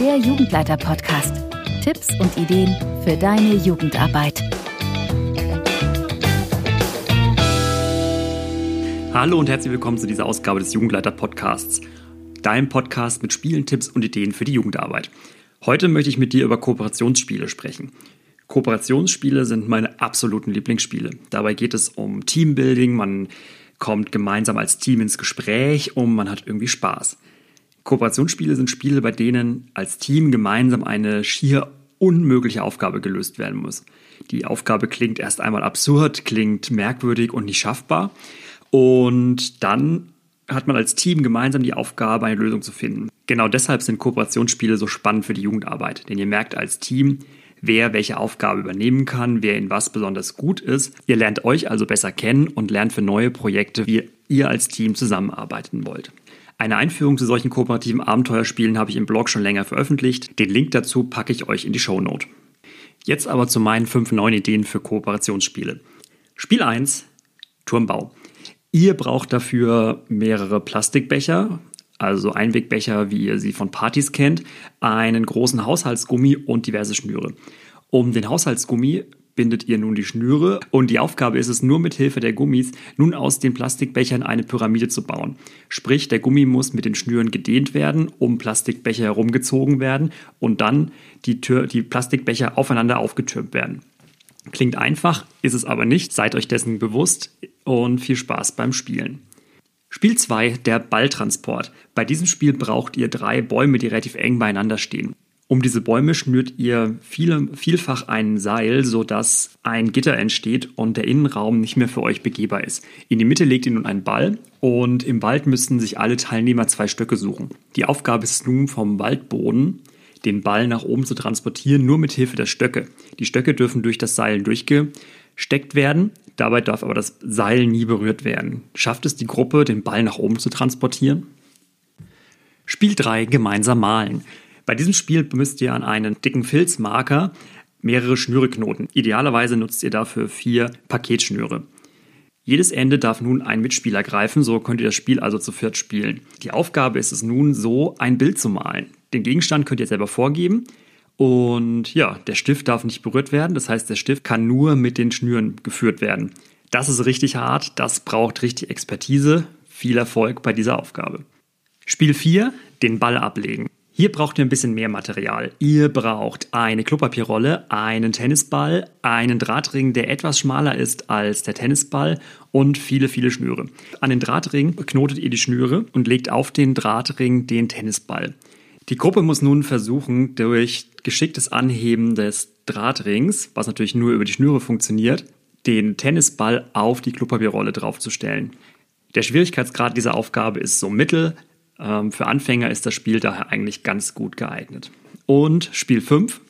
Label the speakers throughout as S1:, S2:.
S1: der Jugendleiter-Podcast. Tipps und Ideen für deine Jugendarbeit.
S2: Hallo und herzlich willkommen zu dieser Ausgabe des Jugendleiter-Podcasts. Deinem Podcast mit Spielen, Tipps und Ideen für die Jugendarbeit. Heute möchte ich mit dir über Kooperationsspiele sprechen. Kooperationsspiele sind meine absoluten Lieblingsspiele. Dabei geht es um Teambuilding, man kommt gemeinsam als Team ins Gespräch und man hat irgendwie Spaß. Kooperationsspiele sind Spiele, bei denen als Team gemeinsam eine schier unmögliche Aufgabe gelöst werden muss. Die Aufgabe klingt erst einmal absurd, klingt merkwürdig und nicht schaffbar. Und dann hat man als Team gemeinsam die Aufgabe, eine Lösung zu finden. Genau deshalb sind Kooperationsspiele so spannend für die Jugendarbeit. Denn ihr merkt als Team, wer welche Aufgabe übernehmen kann, wer in was besonders gut ist. Ihr lernt euch also besser kennen und lernt für neue Projekte, wie ihr als Team zusammenarbeiten wollt. Eine Einführung zu solchen kooperativen Abenteuerspielen habe ich im Blog schon länger veröffentlicht. Den Link dazu packe ich euch in die Show Note. Jetzt aber zu meinen fünf neuen Ideen für Kooperationsspiele. Spiel 1, Turmbau. Ihr braucht dafür mehrere Plastikbecher, also Einwegbecher, wie ihr sie von Partys kennt, einen großen Haushaltsgummi und diverse Schnüre. Um den Haushaltsgummi bindet ihr nun die Schnüre und die Aufgabe ist es nur mit Hilfe der Gummis nun aus den Plastikbechern eine Pyramide zu bauen. Sprich, der Gummi muss mit den Schnüren gedehnt werden, um Plastikbecher herumgezogen werden und dann die, Tür, die Plastikbecher aufeinander aufgetürmt werden. Klingt einfach, ist es aber nicht, seid euch dessen bewusst und viel Spaß beim Spielen. Spiel 2, der Balltransport. Bei diesem Spiel braucht ihr drei Bäume, die relativ eng beieinander stehen. Um diese Bäume schnürt ihr viele, vielfach ein Seil, sodass ein Gitter entsteht und der Innenraum nicht mehr für euch begehbar ist. In die Mitte legt ihr nun einen Ball und im Wald müssen sich alle Teilnehmer zwei Stöcke suchen. Die Aufgabe ist nun vom Waldboden den Ball nach oben zu transportieren, nur mit Hilfe der Stöcke. Die Stöcke dürfen durch das Seil durchgesteckt werden, dabei darf aber das Seil nie berührt werden. Schafft es die Gruppe, den Ball nach oben zu transportieren? Spiel 3 gemeinsam malen. Bei diesem Spiel müsst ihr an einen dicken Filzmarker mehrere Schnüre knoten. Idealerweise nutzt ihr dafür vier Paketschnüre. Jedes Ende darf nun ein Mitspieler greifen, so könnt ihr das Spiel also zu viert spielen. Die Aufgabe ist es nun, so ein Bild zu malen. Den Gegenstand könnt ihr selber vorgeben und ja, der Stift darf nicht berührt werden, das heißt, der Stift kann nur mit den Schnüren geführt werden. Das ist richtig hart, das braucht richtig Expertise. Viel Erfolg bei dieser Aufgabe. Spiel 4, den Ball ablegen. Hier braucht ihr ein bisschen mehr Material. Ihr braucht eine Klopapierrolle, einen Tennisball, einen Drahtring, der etwas schmaler ist als der Tennisball und viele, viele Schnüre. An den Drahtring knotet ihr die Schnüre und legt auf den Drahtring den Tennisball. Die Gruppe muss nun versuchen, durch geschicktes Anheben des Drahtrings, was natürlich nur über die Schnüre funktioniert, den Tennisball auf die Klopapierrolle draufzustellen. Der Schwierigkeitsgrad dieser Aufgabe ist so mittel. Ähm, für Anfänger ist das Spiel daher eigentlich ganz gut geeignet. Und Spiel 5,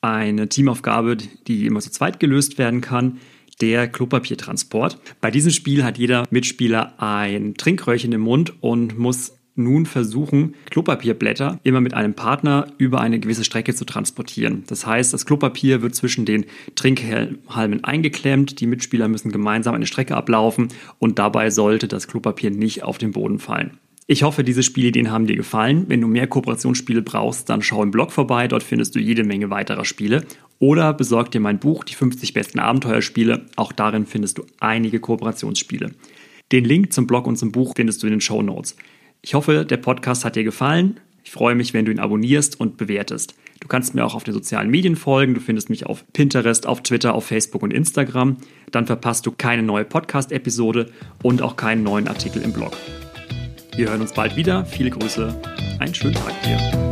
S2: eine Teamaufgabe, die immer zu zweit gelöst werden kann, der Klopapiertransport. Bei diesem Spiel hat jeder Mitspieler ein Trinkröhrchen im Mund und muss nun versuchen, Klopapierblätter immer mit einem Partner über eine gewisse Strecke zu transportieren. Das heißt, das Klopapier wird zwischen den Trinkhalmen eingeklemmt, die Mitspieler müssen gemeinsam eine Strecke ablaufen und dabei sollte das Klopapier nicht auf den Boden fallen. Ich hoffe, diese Spielideen haben dir gefallen. Wenn du mehr Kooperationsspiele brauchst, dann schau im Blog vorbei, dort findest du jede Menge weiterer Spiele. Oder besorg dir mein Buch, die 50 besten Abenteuerspiele. Auch darin findest du einige Kooperationsspiele. Den Link zum Blog und zum Buch findest du in den Show Notes. Ich hoffe, der Podcast hat dir gefallen. Ich freue mich, wenn du ihn abonnierst und bewertest. Du kannst mir auch auf den sozialen Medien folgen. Du findest mich auf Pinterest, auf Twitter, auf Facebook und Instagram. Dann verpasst du keine neue Podcast-Episode und auch keinen neuen Artikel im Blog. Wir hören uns bald wieder. Viele Grüße. Einen schönen Tag dir.